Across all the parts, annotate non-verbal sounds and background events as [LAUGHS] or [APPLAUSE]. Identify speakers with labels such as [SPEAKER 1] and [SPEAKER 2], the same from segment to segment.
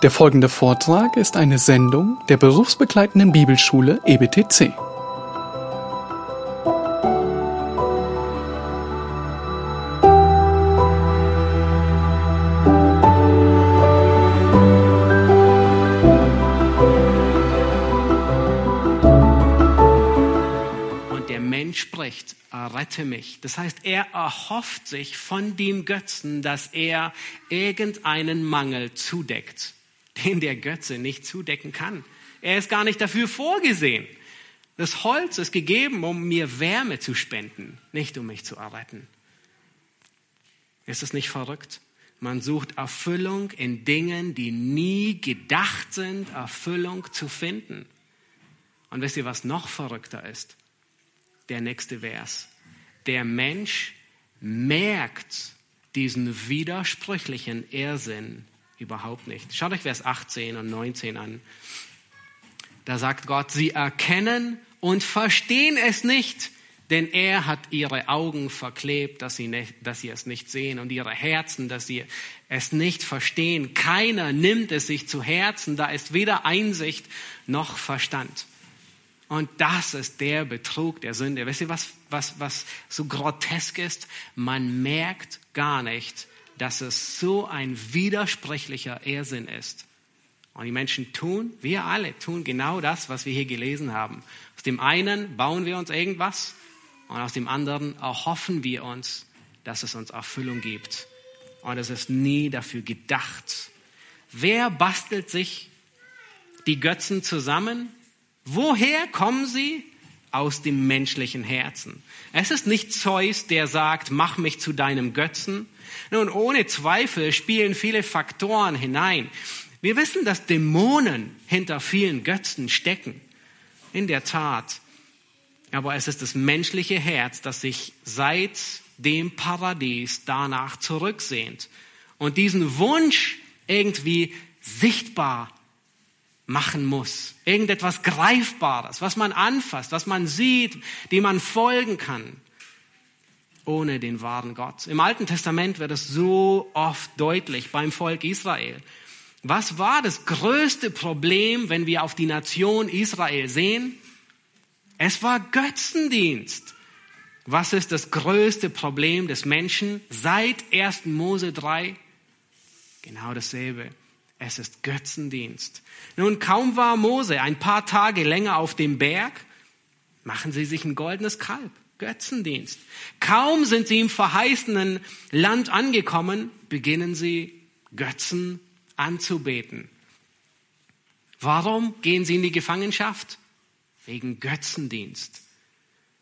[SPEAKER 1] Der folgende Vortrag ist eine Sendung der berufsbegleitenden Bibelschule EBTC.
[SPEAKER 2] Und der Mensch spricht, errette mich. Das heißt, er erhofft sich von dem Götzen, dass er irgendeinen Mangel zudeckt, den der Götze nicht zudecken kann. Er ist gar nicht dafür vorgesehen. Das Holz ist gegeben, um mir Wärme zu spenden, nicht um mich zu erretten. Ist es nicht verrückt? Man sucht Erfüllung in Dingen, die nie gedacht sind, Erfüllung zu finden. Und wisst ihr, was noch verrückter ist? Der nächste Vers. Der Mensch merkt diesen widersprüchlichen Irrsinn überhaupt nicht. Schaut euch Vers 18 und 19 an. Da sagt Gott, sie erkennen und verstehen es nicht, denn er hat ihre Augen verklebt, dass sie, nicht, dass sie es nicht sehen und ihre Herzen, dass sie es nicht verstehen. Keiner nimmt es sich zu Herzen, da ist weder Einsicht noch Verstand. Und das ist der Betrug der Sünde. Wisst ihr, was, was, was so grotesk ist? Man merkt gar nicht, dass es so ein widersprüchlicher Irrsinn ist. Und die Menschen tun, wir alle tun genau das, was wir hier gelesen haben. Aus dem einen bauen wir uns irgendwas und aus dem anderen erhoffen wir uns, dass es uns Erfüllung gibt. Und es ist nie dafür gedacht. Wer bastelt sich die Götzen zusammen? Woher kommen sie? Aus dem menschlichen Herzen. Es ist nicht Zeus, der sagt, mach mich zu deinem Götzen. Nun, ohne Zweifel spielen viele Faktoren hinein. Wir wissen, dass Dämonen hinter vielen Götzen stecken. In der Tat. Aber es ist das menschliche Herz, das sich seit dem Paradies danach zurücksehnt und diesen Wunsch irgendwie sichtbar machen muss. Irgendetwas Greifbares, was man anfasst, was man sieht, dem man folgen kann, ohne den wahren Gott. Im Alten Testament wird es so oft deutlich beim Volk Israel. Was war das größte Problem, wenn wir auf die Nation Israel sehen? Es war Götzendienst. Was ist das größte Problem des Menschen seit 1. Mose 3? Genau dasselbe. Es ist Götzendienst. Nun, kaum war Mose ein paar Tage länger auf dem Berg, machen sie sich ein goldenes Kalb. Götzendienst. Kaum sind sie im verheißenen Land angekommen, beginnen sie Götzen anzubeten. Warum gehen sie in die Gefangenschaft? Wegen Götzendienst.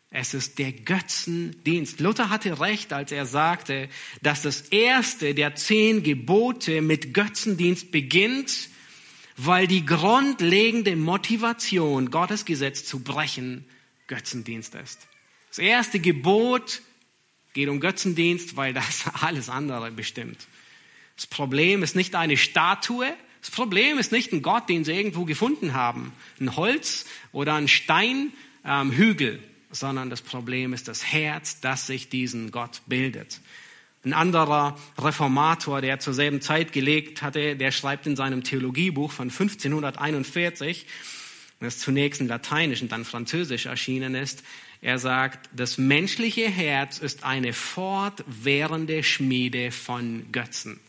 [SPEAKER 2] Es ist der Götzendienst. Luther hatte recht, als er sagte, dass das erste der zehn Gebote mit Götzendienst beginnt, weil die grundlegende Motivation, Gottes Gesetz zu brechen, Götzendienst ist. Das erste Gebot geht um Götzendienst, weil das [LAUGHS] alles andere bestimmt. Das Problem ist nicht eine Statue, das Problem ist nicht ein Gott, den sie irgendwo gefunden haben, ein Holz oder ein Steinhügel. Ähm, sondern das Problem ist das Herz, das sich diesen Gott bildet. Ein anderer Reformator, der zur selben Zeit gelegt hatte, der schreibt in seinem Theologiebuch von 1541, das zunächst in Lateinisch und dann Französisch erschienen ist, er sagt, das menschliche Herz ist eine fortwährende Schmiede von Götzen.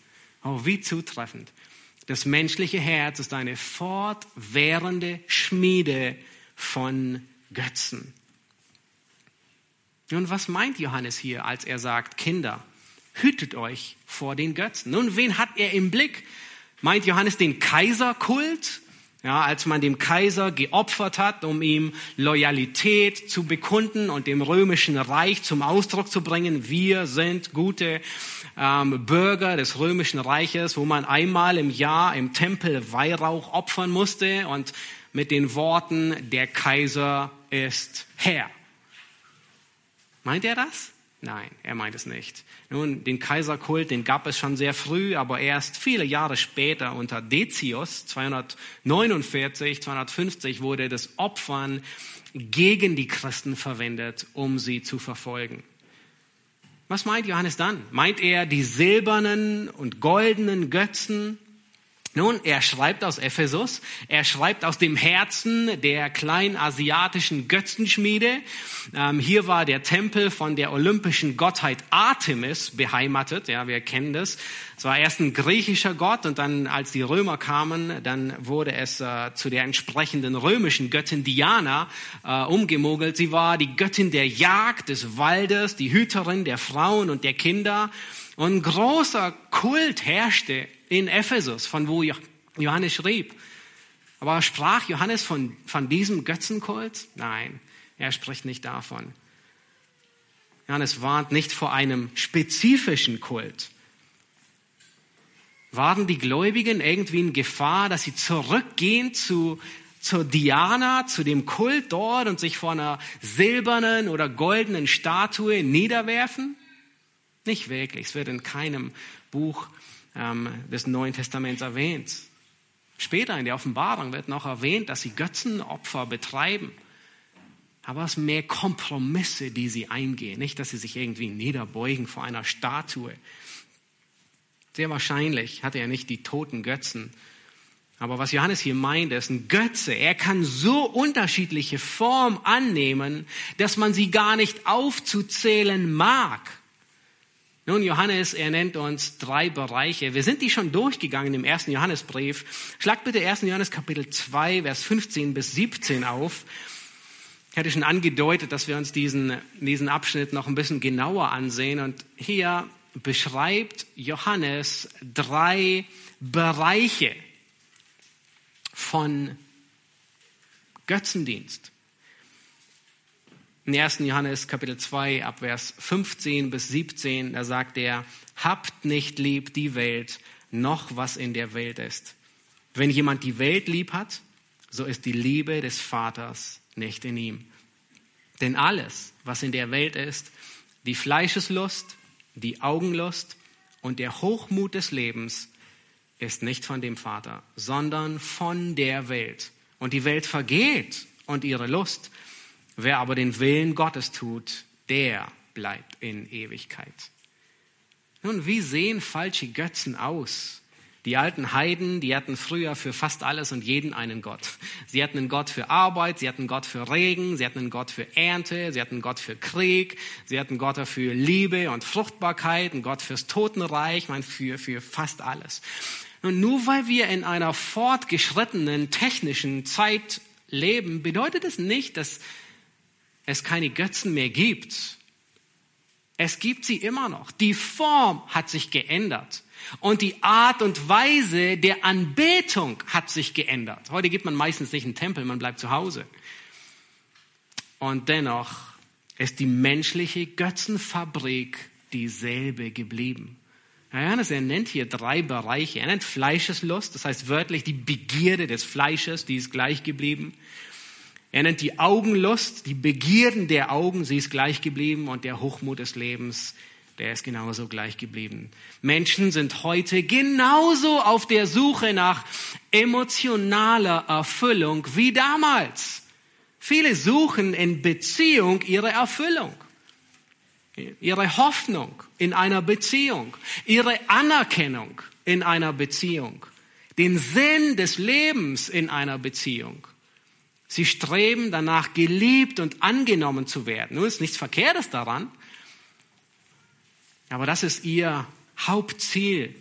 [SPEAKER 2] Oh, wie zutreffend. Das menschliche Herz ist eine fortwährende Schmiede von Götzen. Nun, was meint Johannes hier, als er sagt, Kinder, hütet euch vor den Götzen? Nun, wen hat er im Blick? Meint Johannes den Kaiserkult? Ja, als man dem Kaiser geopfert hat, um ihm Loyalität zu bekunden und dem römischen Reich zum Ausdruck zu bringen, wir sind gute ähm, Bürger des römischen Reiches, wo man einmal im Jahr im Tempel Weihrauch opfern musste und mit den Worten, der Kaiser ist Herr. Meint er das? Nein, er meint es nicht. Nun, den Kaiserkult, den gab es schon sehr früh, aber erst viele Jahre später unter Decius, 249, 250, wurde das Opfern gegen die Christen verwendet, um sie zu verfolgen. Was meint Johannes dann? Meint er die silbernen und goldenen Götzen, Nun, er schreibt aus Ephesus, er schreibt aus dem Herzen der kleinasiatischen Götzenschmiede. Ähm, hier war der Tempel von der olympischen Gottheit Artemis beheimatet. Ja, wir kennen das. Es war erst ein griechischer Gott und dann, als die Römer kamen, dann wurde es äh, zu der entsprechenden römischen Göttin Diana äh, umgemogelt. Sie war die Göttin der Jagd, des Waldes, die Hüterin der Frauen und der Kinder. Und großer Kult herrschte in Ephesus, von wo Johannes schrieb. Aber sprach Johannes von, von diesem Götzenkult? Nein, er spricht nicht davon. Johannes warnt nicht vor einem spezifischen Kult. Waren die Gläubigen irgendwie in Gefahr, dass sie zurückgehen zu, zur Diana, zu dem Kult dort und sich vor einer silbernen oder goldenen Statue niederwerfen? Nicht wirklich. Es wird in keinem Buch ähm, des Neuen Testaments erwähnt. Später in der Offenbarung wird noch erwähnt, dass sie Götzenopfer betreiben. Aber es sind mehr Kompromisse, die sie eingehen. Nicht, dass sie sich irgendwie niederbeugen vor einer Statue. Sehr wahrscheinlich hatte er nicht die toten Götzen. Aber was Johannes hier meint, ist ein Götze. Er kann so unterschiedliche Form annehmen, dass man sie gar nicht aufzuzählen mag. Nun, Johannes, er nennt uns drei Bereiche. Wir sind die schon durchgegangen im ersten Johannesbrief. Schlag bitte 1. Johannes Kapitel 2, Vers 15 bis 17 auf. Ich hatte schon angedeutet, dass wir uns diesen, diesen Abschnitt noch ein bisschen genauer ansehen. Und hier beschreibt Johannes drei Bereiche von Götzendienst. In 1. Johannes Kapitel 2 ab Vers 15 bis 17, da sagt er, habt nicht lieb die Welt, noch was in der Welt ist. Wenn jemand die Welt lieb hat, so ist die Liebe des Vaters nicht in ihm. Denn alles, was in der Welt ist, die Fleischeslust, die Augenlust und der Hochmut des Lebens, ist nicht von dem Vater, sondern von der Welt. Und die Welt vergeht und ihre Lust, Wer aber den Willen Gottes tut, der bleibt in Ewigkeit. Nun, wie sehen falsche Götzen aus? Die alten Heiden, die hatten früher für fast alles und jeden einen Gott. Sie hatten einen Gott für Arbeit, sie hatten einen Gott für Regen, sie hatten einen Gott für Ernte, sie hatten einen Gott für Krieg, sie hatten einen Gott für Liebe und Fruchtbarkeit, einen Gott fürs Totenreich, mein für, für fast alles. Und nur weil wir in einer fortgeschrittenen technischen Zeit leben, bedeutet es nicht, dass es keine Götzen mehr gibt. Es gibt sie immer noch. Die Form hat sich geändert. Und die Art und Weise der Anbetung hat sich geändert. Heute gibt man meistens nicht einen Tempel, man bleibt zu Hause. Und dennoch ist die menschliche Götzenfabrik dieselbe geblieben. Johannes, er nennt hier drei Bereiche. Er nennt Fleischeslust, das heißt wörtlich die Begierde des Fleisches, die ist gleich geblieben. Er nennt die Augenlust, die Begierden der Augen, sie ist gleich geblieben und der Hochmut des Lebens, der ist genauso gleich geblieben. Menschen sind heute genauso auf der Suche nach emotionaler Erfüllung wie damals. Viele suchen in Beziehung ihre Erfüllung, ihre Hoffnung in einer Beziehung, ihre Anerkennung in einer Beziehung, den Sinn des Lebens in einer Beziehung. Sie streben danach, geliebt und angenommen zu werden. Nun ist nichts Verkehrtes daran, aber das ist ihr Hauptziel.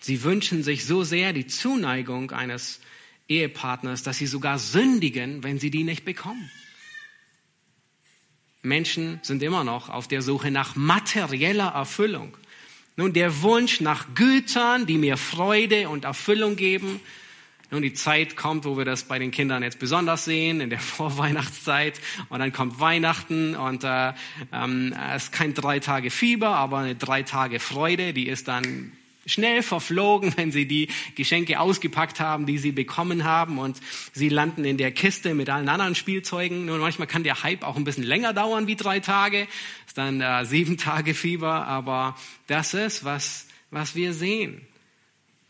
[SPEAKER 2] Sie wünschen sich so sehr die Zuneigung eines Ehepartners, dass sie sogar sündigen, wenn sie die nicht bekommen. Menschen sind immer noch auf der Suche nach materieller Erfüllung. Nun, der Wunsch nach Gütern, die mir Freude und Erfüllung geben, nun, die Zeit kommt, wo wir das bei den Kindern jetzt besonders sehen, in der [LAUGHS] Vorweihnachtszeit. Und dann kommt Weihnachten und äh, ähm, es ist kein drei Tage Fieber, aber eine drei Tage Freude. Die ist dann schnell verflogen, [LAUGHS] wenn sie die Geschenke ausgepackt haben, die sie bekommen haben und sie landen in der Kiste mit allen anderen Spielzeugen. Nun, manchmal kann der Hype auch ein bisschen länger dauern wie drei Tage. Ist dann äh, sieben [LAUGHS] Tage Fieber, aber das ist, was, was wir sehen.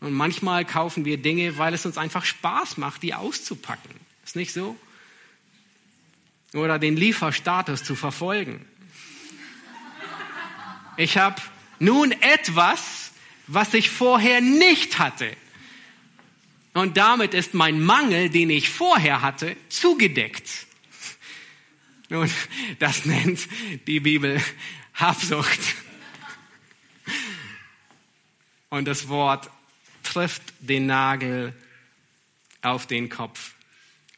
[SPEAKER 2] Und manchmal kaufen wir Dinge, weil es uns einfach Spaß macht, die auszupacken. Ist nicht so? Oder den Lieferstatus zu verfolgen. Ich habe nun etwas, was ich vorher nicht hatte. Und damit ist mein Mangel, den ich vorher hatte, zugedeckt. Nun, das nennt die Bibel Habsucht. Und das Wort trifft den Nagel auf den Kopf.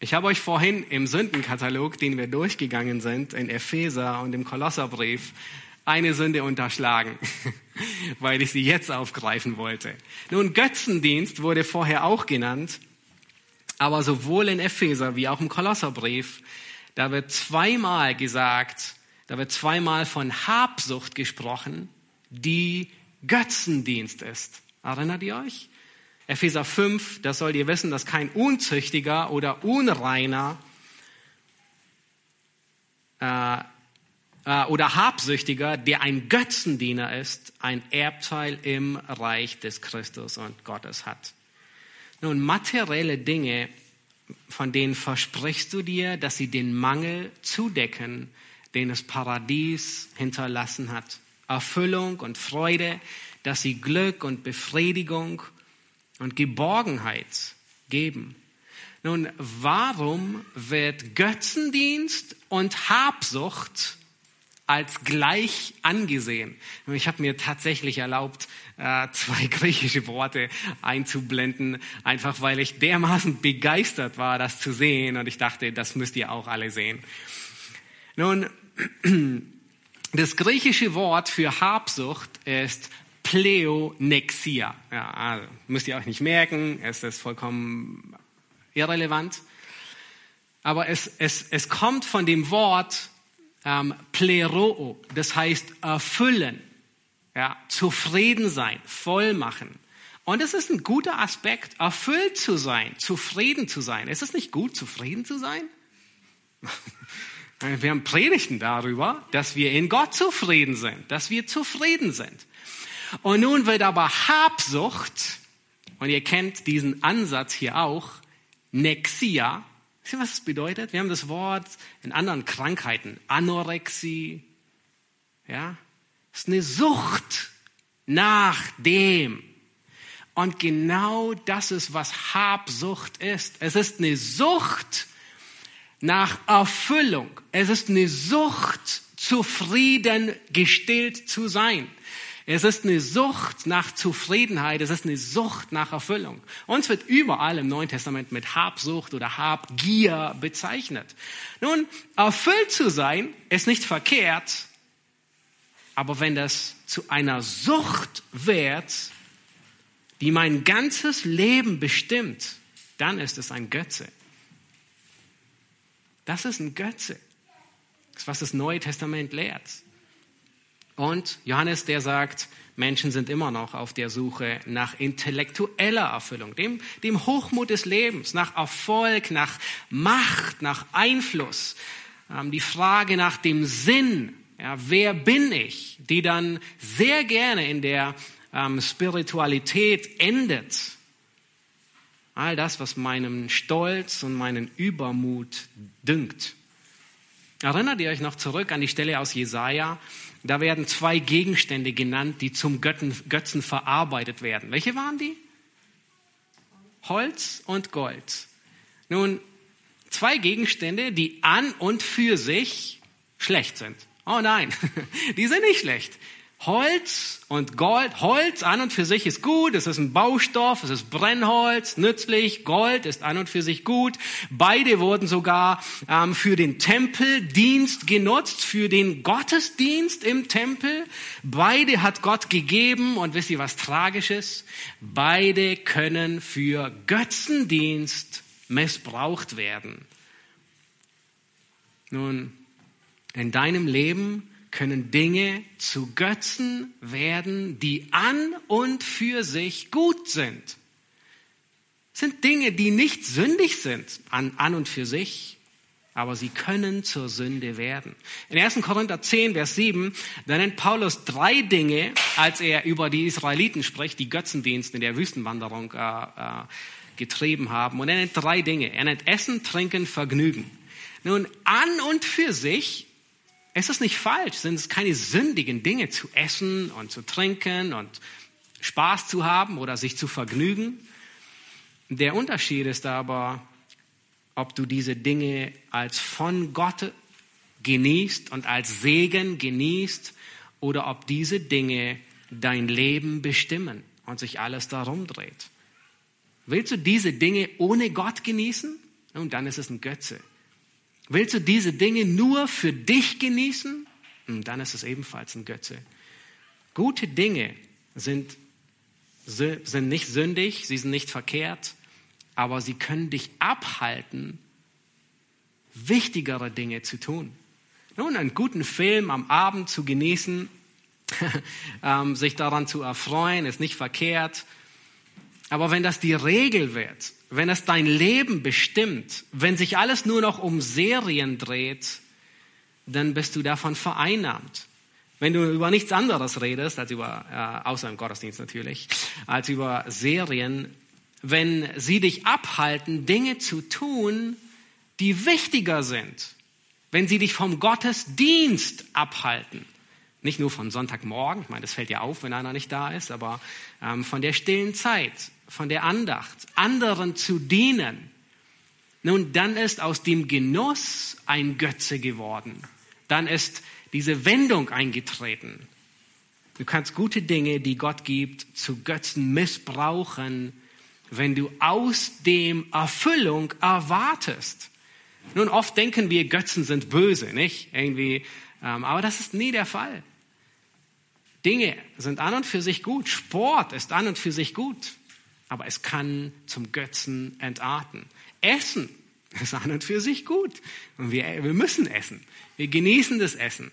[SPEAKER 2] Ich habe euch vorhin im Sündenkatalog, den wir durchgegangen sind, in Epheser und im Kolosserbrief, eine Sünde unterschlagen, [LAUGHS] weil ich sie jetzt aufgreifen wollte. Nun, Götzendienst wurde vorher auch genannt, aber sowohl in Epheser wie auch im Kolosserbrief, da wird zweimal gesagt, da wird zweimal von Habsucht gesprochen, die Götzendienst ist. Erinnert ihr euch? Epheser 5, das sollt ihr wissen, dass kein Unzüchtiger oder Unreiner äh, äh, oder Habsüchtiger, der ein Götzendiener ist, ein Erbteil im Reich des Christus und Gottes hat. Nun, materielle Dinge, von denen versprichst du dir, dass sie den Mangel zudecken, den das Paradies hinterlassen hat. Erfüllung und Freude, dass sie Glück und Befriedigung und Geborgenheit geben. Nun, warum wird Götzendienst und Habsucht als gleich angesehen. Ich habe mir tatsächlich erlaubt, äh, zwei [LAUGHS] griechische Worte einzublenden, einfach weil ich dermaßen begeistert war, das zu sehen und ich dachte, das müsst ihr auch alle sehen. Nun, [CLEARS THROAT] das griechische Wort für Habsucht ist Pleonexia. Ja, also, müsst ihr euch nicht merken, es ist vollkommen irrelevant. Aber es, es, es kommt von dem Wort ähm, pleroo, das heißt erfüllen, ja, zufrieden sein, voll machen. Und es ist ein guter Aspekt, erfüllt zu sein, zufrieden zu sein. Ist es nicht gut, zufrieden zu sein? [LAUGHS] Wir haben Predigten darüber, dass wir in Gott zufrieden sind, dass wir zufrieden sind. Und nun wird aber Habsucht, und ihr kennt diesen Ansatz hier auch, Nexia, Wisst ihr, was das bedeutet? Wir haben das Wort in anderen Krankheiten. Anorexie. Ja? Es ist eine Sucht nach dem. Und genau das ist, was Habsucht ist. Es ist eine Sucht nach Erfüllung. Es ist eine Sucht, zufrieden gestillt zu sein. Es ist eine Sucht nach Zufriedenheit, es ist eine Sucht nach Erfüllung. Uns wird überall im Neuen Testament mit Habsucht oder Habgier bezeichnet. Nun, erfüllt zu sein ist nicht verkehrt, aber wenn das zu einer Sucht wird, die mein ganzes Leben bestimmt, dann ist es ein Götze. Das ist ein Götze. Das ist, was das Neue Testament lehrt. Und Johannes, der sagt, Menschen sind immer noch auf der Suche nach intellektueller Erfüllung, dem, dem Hochmut des Lebens, nach Erfolg, nach Macht, nach Einfluss. Ähm, die Frage nach dem Sinn, ja, wer bin ich, die dann sehr gerne in der ähm, Spiritualität endet. All das, was meinem Stolz und meinen Übermut dünkt. Erinnert ihr euch noch zurück an die Stelle aus Jesaja, da werden zwei Gegenstände genannt, die zum Götten, Götzen verarbeitet werden. Welche waren die? Holz und Gold. Nun, zwei Gegenstände, die an und für sich schlecht sind. Oh nein, [LAUGHS] die sind nicht schlecht. Holz und Gold. Holz an und für sich ist gut, es ist ein Baustoff, es ist Brennholz, nützlich. Gold ist an und für sich gut. Beide wurden sogar ähm, für den Tempeldienst genutzt, für den Gottesdienst im Tempel. Beide hat Gott gegeben und wisst ihr was Tragisches? Beide können für Götzendienst missbraucht werden. Nun, in deinem Leben können Dinge zu Götzen werden, die an und für sich gut sind. sind Dinge, die nicht sündig sind an, an und für sich, aber sie können zur Sünde werden. In 1. Korinther 10, Vers 7, da nennt Paulus drei Dinge, als er über die Israeliten spricht, die Götzendienst in der Wüstenwanderung äh, äh, getrieben haben. Und er nennt drei Dinge. Er nennt Essen, Trinken, Vergnügen. Nun, an und für sich es ist nicht falsch, sind es keine sündigen Dinge zu essen und zu trinken und Spaß zu haben oder sich zu vergnügen. Der Unterschied ist aber, ob du diese Dinge als von Gott genießt und als Segen genießt oder ob diese Dinge dein Leben bestimmen und sich alles darum dreht. Willst du diese Dinge ohne Gott genießen? Nun, dann ist es ein Götze. Willst du diese Dinge nur für dich genießen? Nun, dann ist es ebenfalls ein Götze. Gute Dinge sind, sind nicht sündig, sie sind nicht verkehrt, aber sie können dich abhalten, wichtigere Dinge zu tun. Nun, einen guten Film am Abend zu genießen, [LAUGHS] ähm, sich daran zu erfreuen, ist nicht verkehrt. Aber wenn das die Regel wird, wenn es dein Leben bestimmt, wenn sich alles nur noch um Serien dreht, dann bist du davon vereinnahmt. Wenn du über nichts anderes redest, als über, äh, außer im Gottesdienst natürlich, als über Serien, wenn sie dich abhalten, Dinge zu tun, die wichtiger sind, wenn sie dich vom Gottesdienst abhalten, nicht nur von Sonntagmorgen, ich meine, das fällt ja auf, wenn einer nicht da ist, aber ähm, von der stillen Zeit, von der Andacht, anderen zu dienen. Nun, dann ist aus dem Genuss ein Götze geworden. Dann ist diese Wendung eingetreten. Du kannst gute Dinge, die Gott gibt, zu Götzen missbrauchen, wenn du aus dem Erfüllung erwartest. Nun, oft denken wir, Götzen sind böse, nicht? Irgendwie, ähm, aber das ist nie der Fall. Dinge sind an und für sich gut. Sport ist an und für sich gut. Aber es kann zum Götzen entarten. Essen ist an und für sich gut. Und wir, wir müssen essen. Wir genießen das Essen.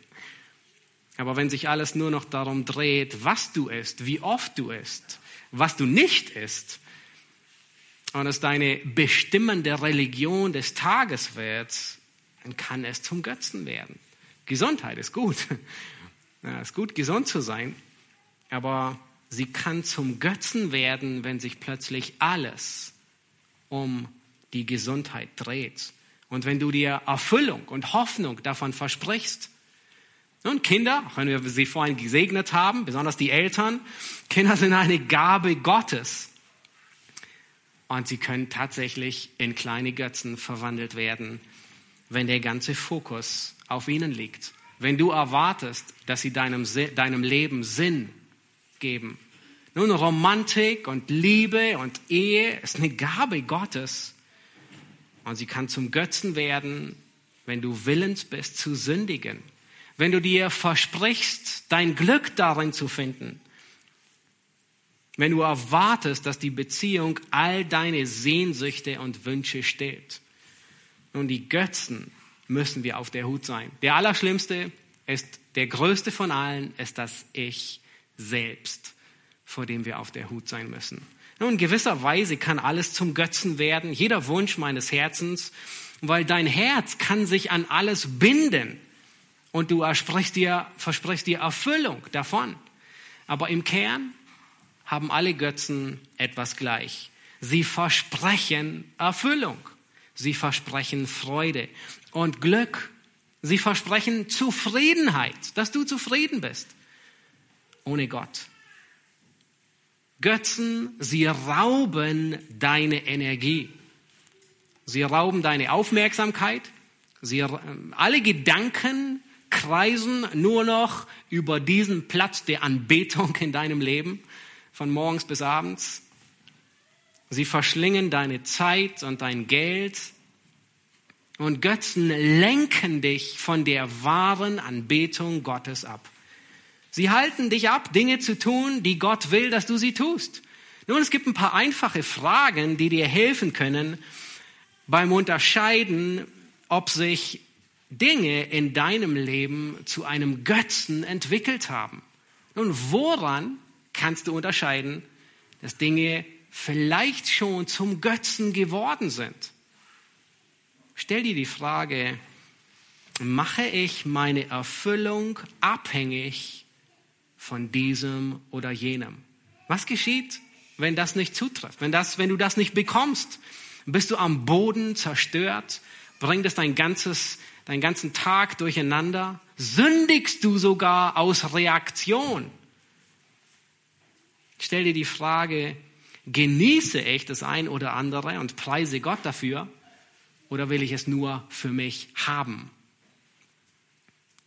[SPEAKER 2] Aber wenn sich alles nur noch darum dreht, was du isst, wie oft du isst, was du nicht isst, und es deine bestimmende Religion des Tages wird, dann kann es zum Götzen werden. Gesundheit ist gut. Ja, ist gut, gesund zu sein, aber sie kann zum Götzen werden, wenn sich plötzlich alles um die Gesundheit dreht. Und wenn du dir Erfüllung und Hoffnung davon versprichst, und Kinder, auch wenn wir sie vorhin gesegnet haben, besonders die Eltern, Kinder sind eine Gabe Gottes. Und sie können tatsächlich in kleine Götzen verwandelt werden, wenn der ganze Fokus auf ihnen liegt wenn du erwartest, dass sie deinem, deinem Leben Sinn geben. Nun, Romantik und Liebe und Ehe ist eine Gabe Gottes. Und sie kann zum Götzen werden, wenn du willens bist zu sündigen. Wenn du dir versprichst, dein Glück darin zu finden. Wenn du erwartest, dass die Beziehung all deine Sehnsüchte und Wünsche stillt. Nun, die Götzen müssen wir auf der Hut sein. Der Allerschlimmste ist, der größte von allen ist das Ich selbst, vor dem wir auf der Hut sein müssen. Nun, in gewisser Weise kann alles zum Götzen werden, jeder Wunsch meines Herzens, weil dein Herz kann sich an alles binden und du dir, versprichst dir Erfüllung davon. Aber im Kern haben alle Götzen etwas gleich. Sie versprechen Erfüllung. Sie versprechen Freude und Glück. Sie versprechen Zufriedenheit, dass du zufrieden bist. Ohne Gott. Götzen, sie rauben deine Energie. Sie rauben deine Aufmerksamkeit. Sie, alle Gedanken kreisen nur noch über diesen Platz der Anbetung in deinem Leben, von morgens bis abends. Sie verschlingen deine Zeit und dein Geld. Und Götzen lenken dich von der wahren Anbetung Gottes ab. Sie halten dich ab, Dinge zu tun, die Gott will, dass du sie tust. Nun, es gibt ein paar einfache Fragen, die dir helfen können beim Unterscheiden, ob sich Dinge in deinem Leben zu einem Götzen entwickelt haben. Nun, woran kannst du unterscheiden, dass Dinge vielleicht schon zum Götzen geworden sind. Stell dir die Frage, mache ich meine Erfüllung abhängig von diesem oder jenem? Was geschieht, wenn das nicht zutrifft? Wenn, das, wenn du das nicht bekommst? Bist du am Boden zerstört? Bringt es dein ganzes, deinen ganzen Tag durcheinander? Sündigst du sogar aus Reaktion? Stell dir die Frage, Genieße ich das ein oder andere und preise Gott dafür? Oder will ich es nur für mich haben?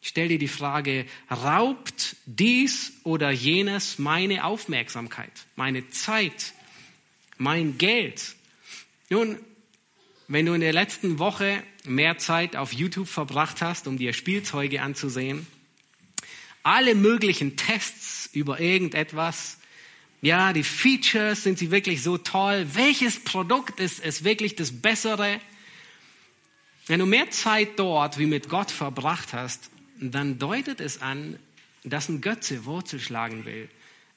[SPEAKER 2] Stell dir die Frage, raubt dies oder jenes meine Aufmerksamkeit, meine Zeit, mein Geld? Nun, wenn du in der letzten Woche mehr Zeit auf YouTube verbracht hast, um dir Spielzeuge anzusehen, alle möglichen Tests über irgendetwas, ja, die Features, sind sie wirklich so toll? Welches Produkt ist, ist wirklich das Bessere? Wenn du mehr Zeit dort wie mit Gott verbracht hast, dann deutet es an, dass ein Götze Wurzel schlagen will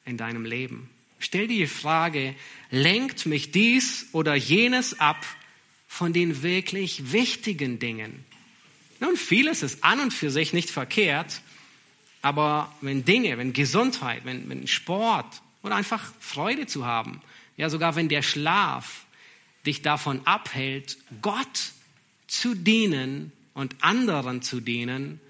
[SPEAKER 2] in deinem Leben. Stell dir die Frage, lenkt mich dies oder jenes ab von den wirklich wichtigen Dingen? Nun, vieles ist an und für sich nicht verkehrt, aber wenn Dinge, wenn Gesundheit, wenn, wenn Sport oder einfach Freude zu haben, ja sogar wenn der Schlaf dich davon abhält, Gott zu dienen und anderen zu dienen,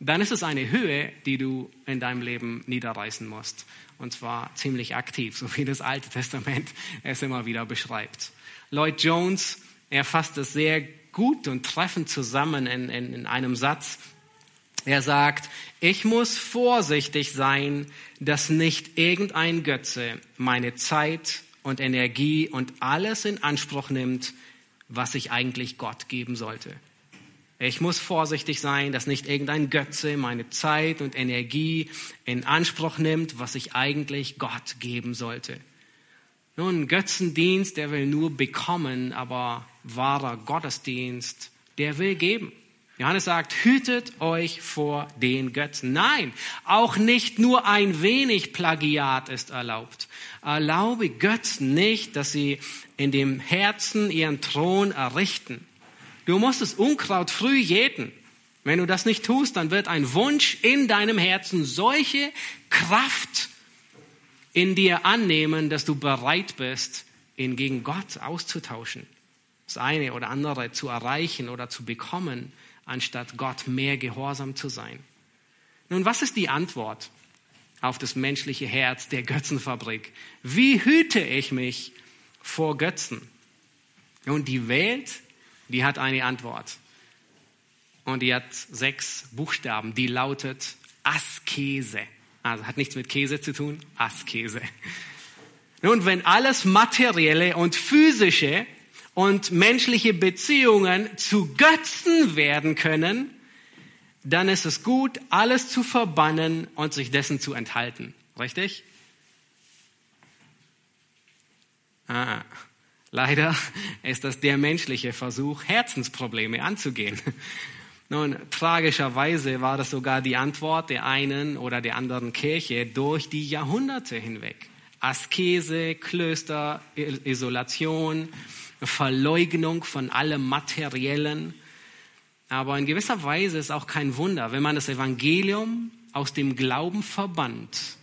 [SPEAKER 2] dann ist es eine Höhe, die du in deinem Leben niederreißen musst. Und zwar ziemlich aktiv, so wie das Alte Testament [LAUGHS] es immer wieder beschreibt. Lloyd Jones, er fasst es sehr gut und treffend zusammen in, in, in einem Satz. Er sagt, ich muss vorsichtig sein, dass nicht irgendein Götze meine Zeit und Energie und alles in Anspruch nimmt, was ich eigentlich Gott geben sollte. Ich muss vorsichtig sein, dass nicht irgendein Götze meine Zeit und Energie in Anspruch nimmt, was ich eigentlich Gott geben sollte. Nun, Götzendienst, der will nur bekommen, aber wahrer Gottesdienst, der will geben. Johannes sagt, hütet euch vor den Götzen. Nein, auch nicht nur ein wenig Plagiat ist erlaubt. Erlaube Götzen nicht, dass sie in dem Herzen ihren Thron errichten. Du musst das Unkraut früh jäten. Wenn du das nicht tust, dann wird ein Wunsch in deinem Herzen solche Kraft in dir annehmen, dass du bereit bist, ihn gegen Gott auszutauschen. Das eine oder andere zu erreichen oder zu bekommen, anstatt Gott mehr gehorsam zu sein. Nun, was ist die Antwort auf das menschliche Herz der Götzenfabrik? Wie hüte ich mich vor Götzen? Und die Welt die hat eine Antwort. Und die hat sechs Buchstaben, die lautet Askese. Also hat nichts mit Käse zu tun, Askese. Nun, wenn alles materielle und physische und menschliche Beziehungen zu Götzen werden können, dann ist es gut, alles zu verbannen und sich dessen zu enthalten. Richtig? Ah. Leider ist das der menschliche Versuch, Herzensprobleme anzugehen. Nun, tragischerweise war das sogar die Antwort der einen oder der anderen Kirche durch die Jahrhunderte hinweg. Askese, Klöster, Isolation, Verleugnung von allem Materiellen. Aber in gewisser Weise ist auch kein Wunder, wenn man das Evangelium aus dem Glauben verbannt,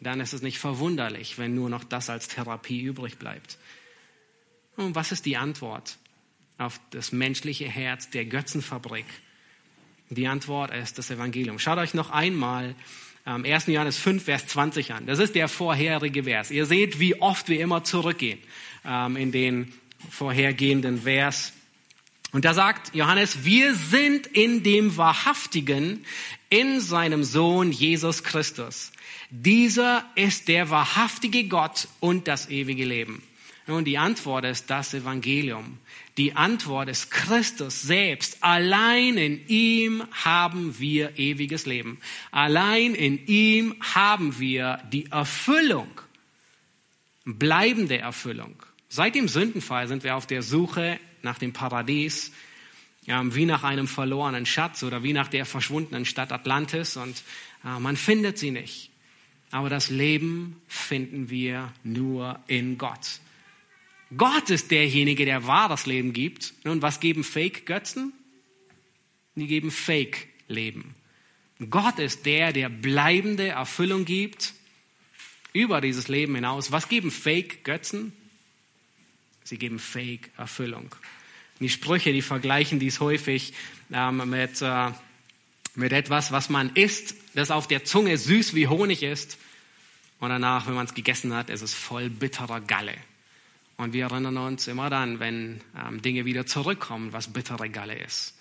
[SPEAKER 2] dann ist es nicht verwunderlich, wenn nur noch das als Therapie übrig bleibt. Und was ist die Antwort auf das menschliche Herz der Götzenfabrik? Die Antwort ist das Evangelium. Schaut euch noch einmal ähm, 1. Johannes 5, Vers 20 an. Das ist der vorherige Vers. Ihr seht, wie oft wir immer zurückgehen ähm, in den vorhergehenden Vers. Und da sagt Johannes, wir sind in dem Wahrhaftigen, in seinem Sohn Jesus Christus. Dieser ist der wahrhaftige Gott und das ewige Leben. Nun, die Antwort ist das Evangelium. Die Antwort ist Christus selbst. Allein in ihm haben wir ewiges Leben. Allein in ihm haben wir die Erfüllung, bleibende Erfüllung. Seit dem Sündenfall sind wir auf der Suche nach dem Paradies, wie nach einem verlorenen Schatz oder wie nach der verschwundenen Stadt Atlantis und äh, man findet sie nicht. Aber das Leben finden wir nur in Gott. Gott ist derjenige, der wahres Leben gibt. Und was geben Fake-Götzen? Die geben Fake-Leben. Gott ist der, der bleibende Erfüllung gibt über dieses Leben hinaus. Was geben Fake-Götzen? Sie geben Fake-Erfüllung. Die Sprüche, die vergleichen dies häufig ähm, mit, äh, mit etwas, was man isst, das auf der Zunge süß wie Honig ist Und danach, wenn man es gegessen hat, ist es voll bitterer Galle. Und wir erinnern uns immer dann, wenn ähm, Dinge wieder zurückkommen, was bittere Galle ist.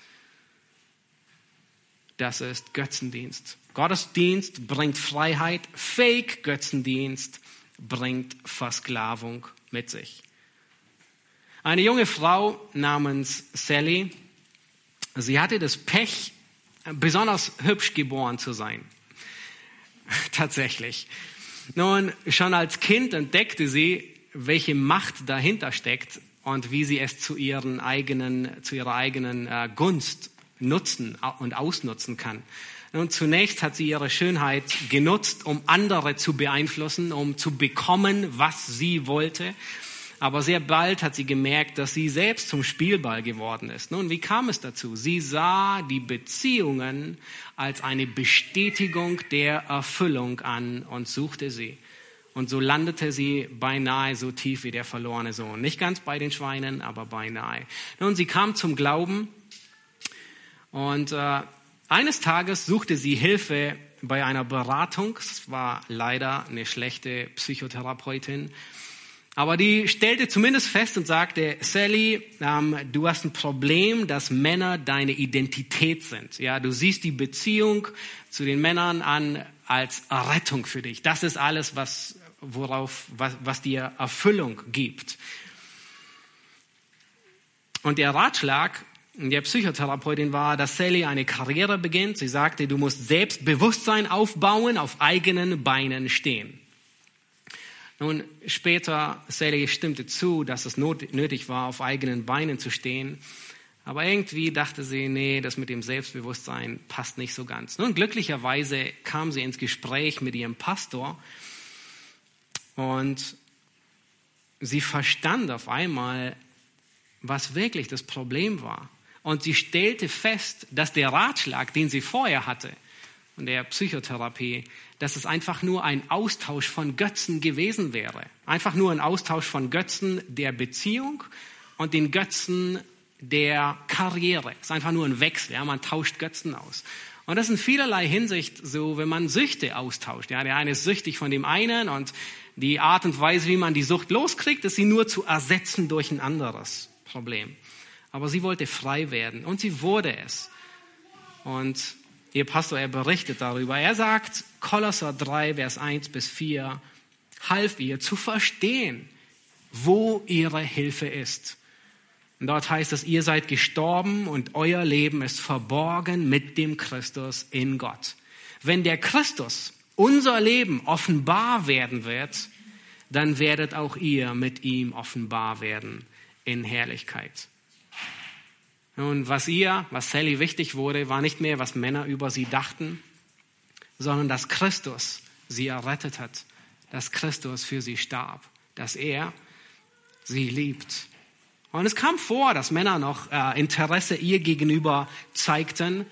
[SPEAKER 2] Das ist Götzendienst. Gottesdienst bringt Freiheit, Fake-Götzendienst bringt Versklavung mit sich. Eine junge Frau namens Sally, sie hatte das Pech, besonders hübsch geboren zu sein. [LAUGHS] Tatsächlich. Nun, schon als Kind entdeckte sie, welche Macht dahinter steckt und wie sie es zu, ihren eigenen, zu ihrer eigenen äh, Gunst nutzen und ausnutzen kann. Nun, zunächst hat sie ihre Schönheit genutzt, um andere zu beeinflussen, um zu bekommen, was sie wollte. Aber sehr bald hat sie gemerkt, dass sie selbst zum Spielball geworden ist. Nun, wie kam es dazu? Sie sah die Beziehungen als eine Bestätigung der Erfüllung an und suchte sie. Und so landete sie beinahe so tief wie der verlorene Sohn. Nicht ganz bei den Schweinen, aber beinahe. Nun, sie kam zum Glauben und äh, eines Tages suchte sie Hilfe bei einer Beratung. Es war leider eine schlechte Psychotherapeutin. Aber die stellte zumindest fest und sagte, Sally, ähm, du hast ein Problem, dass Männer deine Identität sind. Ja, du siehst die Beziehung zu den Männern an als Rettung für dich. Das ist alles, was, worauf, was, was dir Erfüllung gibt. Und der Ratschlag der Psychotherapeutin war, dass Sally eine Karriere beginnt. Sie sagte, du musst Selbstbewusstsein aufbauen, auf eigenen Beinen stehen. Nun, später, Sally stimmte zu, dass es nötig war, auf eigenen Beinen zu stehen. Aber irgendwie dachte sie, nee, das mit dem Selbstbewusstsein passt nicht so ganz. Nun, glücklicherweise kam sie ins Gespräch mit ihrem Pastor und sie verstand auf einmal, was wirklich das Problem war. Und sie stellte fest, dass der Ratschlag, den sie vorher hatte, und der Psychotherapie, dass es einfach nur ein Austausch von Götzen gewesen wäre. Einfach nur ein Austausch von Götzen der Beziehung und den Götzen der Karriere. Es ist einfach nur ein Wechsel. Ja? Man tauscht Götzen aus. Und das ist in vielerlei Hinsicht so, wenn man Süchte austauscht. Ja? Der eine ist süchtig von dem einen und die Art und Weise, wie man die Sucht loskriegt, ist sie nur zu ersetzen durch ein anderes Problem aber sie wollte frei werden und sie wurde es. Und ihr Pastor, er berichtet darüber. Er sagt, Kolosser 3, Vers 1 bis 4, half ihr zu verstehen, wo ihre Hilfe ist. Und dort heißt es, ihr seid gestorben und euer Leben ist verborgen mit dem Christus in Gott. Wenn der Christus unser Leben offenbar werden wird, dann werdet auch ihr mit ihm offenbar werden in Herrlichkeit. Nun, was ihr, was Sally wichtig wurde, war nicht mehr, was Männer über sie dachten, sondern dass Christus sie errettet hat, dass Christus für sie starb, dass er sie liebt. Und es kam vor, dass Männer noch äh, Interesse ihr gegenüber zeigten.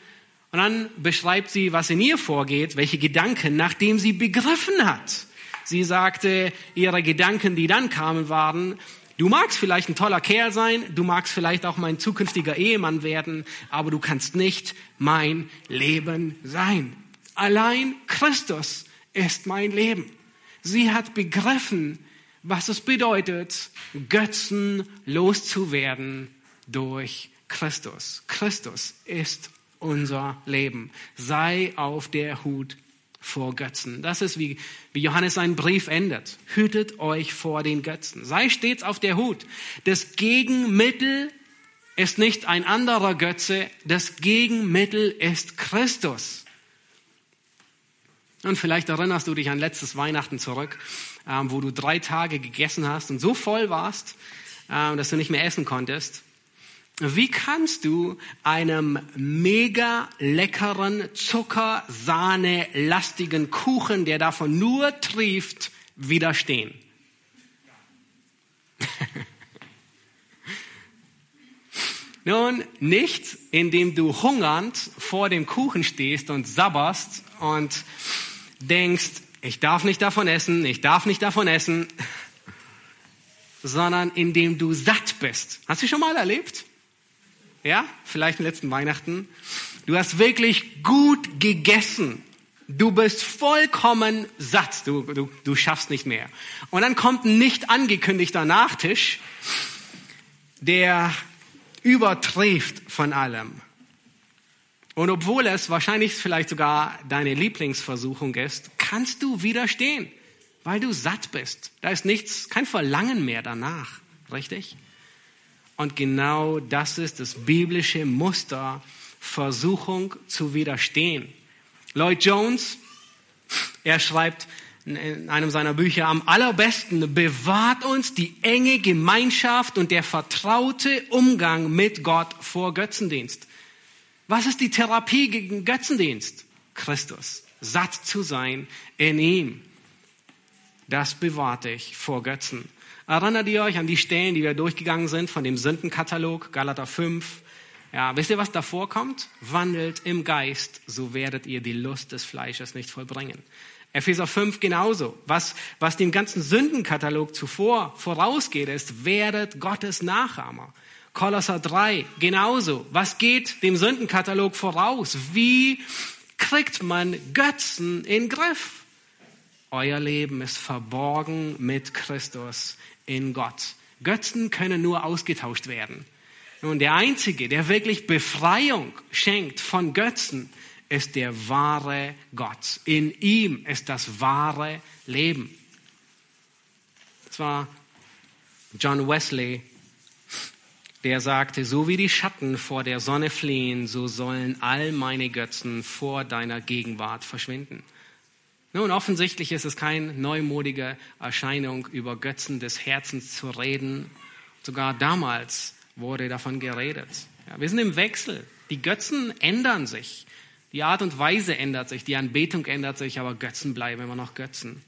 [SPEAKER 2] Und dann beschreibt sie, was in ihr vorgeht, welche Gedanken, nachdem sie begriffen hat. Sie sagte, ihre Gedanken, die dann kamen, waren, Du magst vielleicht ein toller Kerl sein, du magst vielleicht auch mein zukünftiger Ehemann werden, aber du kannst nicht mein Leben sein. Allein Christus ist mein Leben. Sie hat begriffen, was es bedeutet, Götzen loszuwerden durch Christus. Christus ist unser Leben. Sei auf der Hut vor Götzen. Das ist, wie, wie Johannes seinen Brief endet. Hütet euch vor den Götzen. Sei stets auf der Hut. Das Gegenmittel ist nicht ein anderer Götze. Das Gegenmittel ist Christus. Und vielleicht erinnerst du dich an letztes Weihnachten zurück, ähm, wo du drei Tage gegessen hast und so voll warst, ähm, dass du nicht mehr essen konntest. Wie kannst du einem mega leckeren, Zuckersahne lastigen Kuchen, der davon nur trieft, widerstehen? [LAUGHS] Nun, nicht, indem du hungernd vor dem Kuchen stehst und sabberst und denkst, ich darf nicht davon essen, ich darf nicht davon essen, [LAUGHS] sondern indem du satt bist. Hast du schon mal erlebt? Ja, vielleicht im letzten Weihnachten. Du hast wirklich gut gegessen Du bist vollkommen satt. Du, du, du schaffst nicht mehr. Und dann kommt ein nicht angekündigter Nachtisch, der übertrifft von allem. Und obwohl es wahrscheinlich vielleicht sogar deine Lieblingsversuchung ist, kannst du widerstehen, weil du satt bist. Da ist nichts, kein Verlangen mehr danach, richtig? Und genau das ist das biblische Muster, Versuchung zu widerstehen. Lloyd Jones, er schreibt in einem seiner Bücher, am allerbesten bewahrt uns die enge Gemeinschaft und der vertraute Umgang mit Gott vor Götzendienst. Was ist die Therapie gegen Götzendienst? Christus. Satt zu sein in ihm. Das bewahrt dich vor Götzen. Erinnert ihr euch an die Stellen, die wir durchgegangen sind von dem Sündenkatalog, Galater 5? Ja, wisst ihr, was davor kommt? Wandelt im Geist, so werdet ihr die Lust des Fleisches nicht vollbringen. Epheser 5 genauso. Was, was dem ganzen Sündenkatalog zuvor vorausgeht, ist, werdet Gottes Nachahmer. Kolosser 3 genauso. Was geht dem Sündenkatalog voraus? Wie kriegt man Götzen in Griff? Euer Leben ist verborgen mit Christus in Gott. Götzen können nur ausgetauscht werden. Nun, der Einzige, der wirklich Befreiung schenkt von Götzen, ist der wahre Gott. In ihm ist das wahre Leben. Das war John Wesley, der sagte, so wie die Schatten vor der Sonne fliehen, so sollen all meine Götzen vor deiner Gegenwart verschwinden. Nun, offensichtlich ist es keine neumodige Erscheinung, über Götzen des Herzens zu reden. Sogar damals wurde davon geredet. Ja, wir sind im Wechsel. Die Götzen ändern sich. Die Art und Weise ändert sich, die Anbetung ändert sich, aber Götzen bleiben immer noch Götzen.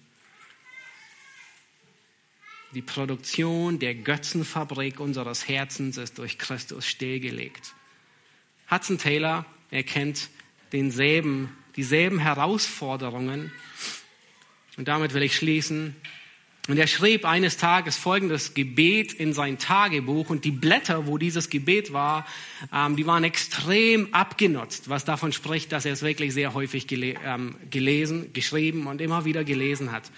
[SPEAKER 2] Die Produktion der Götzenfabrik unseres Herzens ist durch Christus stillgelegt. Hudson Taylor erkennt denselben, dieselben Herausforderungen. Und damit will ich schließen. Und er schrieb eines Tages folgendes Gebet in sein Tagebuch und die Blätter, wo dieses Gebet war, ähm, die waren extrem abgenutzt, was davon spricht, dass er es wirklich sehr häufig ähm, gelesen, geschrieben und immer wieder gelesen hat.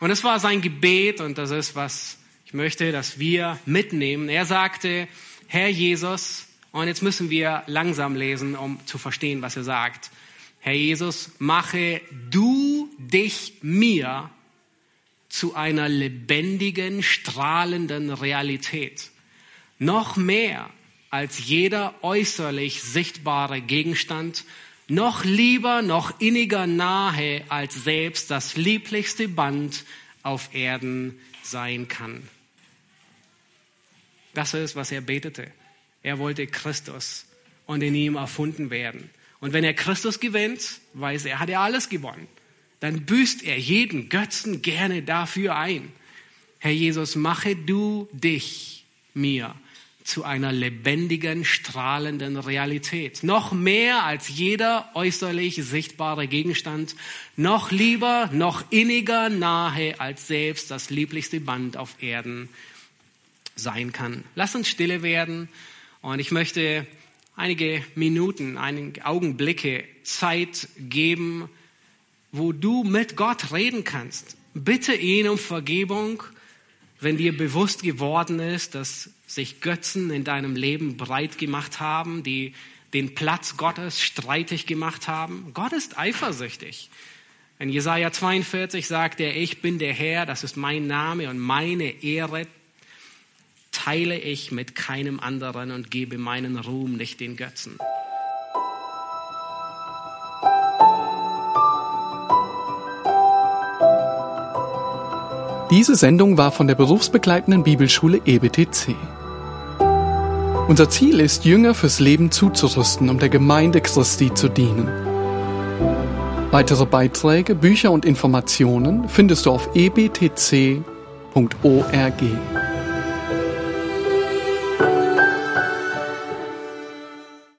[SPEAKER 2] Und es war sein Gebet und das ist, was ich möchte, dass wir mitnehmen. Er sagte, Herr Jesus, und jetzt müssen wir langsam lesen, um zu verstehen, was er sagt. Herr Jesus, mache du dich mir zu einer lebendigen, strahlenden Realität. Noch mehr als jeder äußerlich sichtbare Gegenstand noch lieber, noch inniger nahe als selbst das lieblichste Band auf Erden sein kann. Das ist, was er betete. Er wollte Christus und in ihm erfunden werden. Und wenn er Christus gewinnt, weiß er, hat er alles gewonnen. Dann büßt er jeden Götzen gerne dafür ein. Herr Jesus, mache du dich mir zu einer lebendigen, strahlenden Realität. Noch mehr als jeder äußerlich sichtbare Gegenstand, noch lieber, noch inniger nahe als selbst das lieblichste Band auf Erden sein kann. Lass uns stille werden und ich möchte einige Minuten, einige Augenblicke Zeit geben, wo du mit Gott reden kannst. Bitte ihn um Vergebung wenn dir bewusst geworden ist, dass sich Götzen in deinem Leben breit gemacht haben, die den Platz Gottes streitig gemacht haben. Gott ist eifersüchtig. In Jesaja 42 sagt er, ich bin der Herr, das ist mein Name und meine Ehre teile ich mit keinem anderen und gebe meinen Ruhm nicht den Götzen.
[SPEAKER 1] Diese Sendung war von der berufsbegleitenden Bibelschule EBTC. Unser Ziel ist, Jünger fürs Leben zuzurüsten, um der Gemeinde Christi zu dienen. Weitere Beiträge, Bücher und Informationen findest du auf ebtc.org.